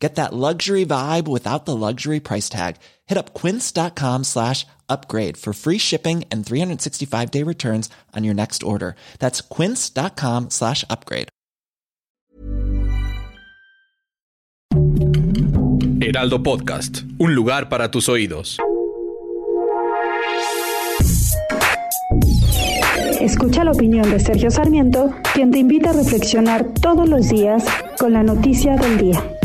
Get that luxury vibe without the luxury price tag. Hit up quince.com slash upgrade for free shipping and 365 day returns on your next order. That's quince.com slash upgrade. Heraldo Podcast, un lugar para tus oídos. Escucha la opinión de Sergio Sarmiento, quien te invita a reflexionar todos los días con la noticia del día.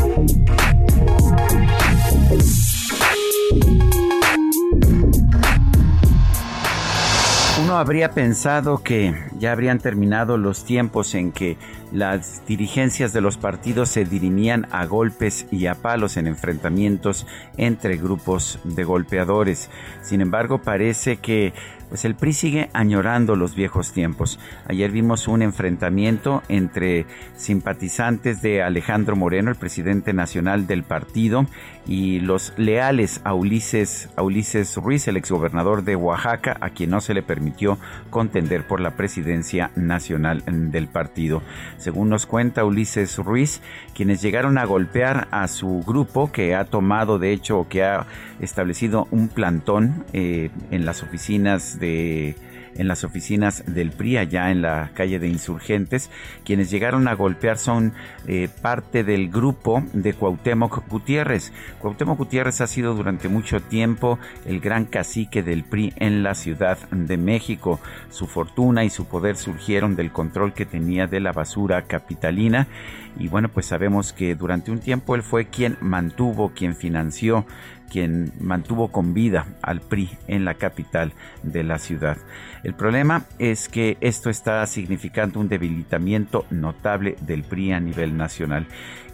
Uno habría pensado que ya habrían terminado los tiempos en que las dirigencias de los partidos se dirimían a golpes y a palos en enfrentamientos entre grupos de golpeadores. Sin embargo, parece que pues el PRI sigue añorando los viejos tiempos. Ayer vimos un enfrentamiento entre simpatizantes de Alejandro Moreno, el presidente nacional del partido, y los leales a Ulises, a Ulises Ruiz, el exgobernador de Oaxaca, a quien no se le permitió contender por la presidencia nacional del partido. Según nos cuenta Ulises Ruiz, quienes llegaron a golpear a su grupo, que ha tomado de hecho, que ha establecido un plantón eh, en las oficinas de en las oficinas del PRI allá en la calle de Insurgentes. Quienes llegaron a golpear son eh, parte del grupo de Cuauhtémoc Gutiérrez. Cuauhtémoc Gutiérrez ha sido durante mucho tiempo el gran cacique del PRI en la Ciudad de México. Su fortuna y su poder surgieron del control que tenía de la basura capitalina y bueno, pues sabemos que durante un tiempo él fue quien mantuvo, quien financió quien mantuvo con vida al PRI en la capital de la ciudad. El problema es que esto está significando un debilitamiento notable del PRI a nivel nacional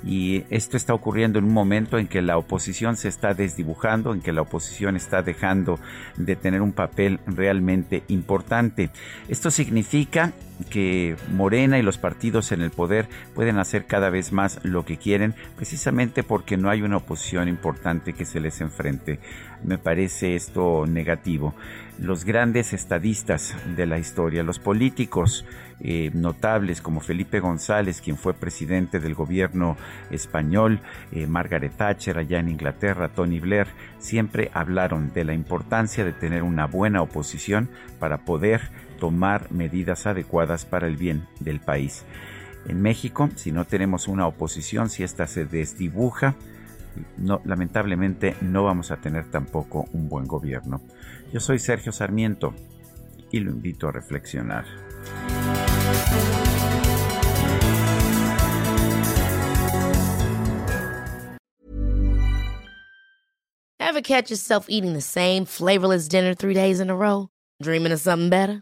y esto está ocurriendo en un momento en que la oposición se está desdibujando, en que la oposición está dejando de tener un papel realmente importante. Esto significa que Morena y los partidos en el poder pueden hacer cada vez más lo que quieren, precisamente porque no hay una oposición importante que se les enfrente. Me parece esto negativo. Los grandes estadistas de la historia, los políticos eh, notables como Felipe González, quien fue presidente del gobierno español, eh, Margaret Thatcher allá en Inglaterra, Tony Blair, siempre hablaron de la importancia de tener una buena oposición para poder tomar medidas adecuadas para el bien del país. En México, si no tenemos una oposición, si ésta se desdibuja, no, lamentablemente no vamos a tener tampoco un buen gobierno. Yo soy Sergio Sarmiento y lo invito a reflexionar. Ever catch yourself eating the same flavorless dinner three days in a row? Dreaming of something better?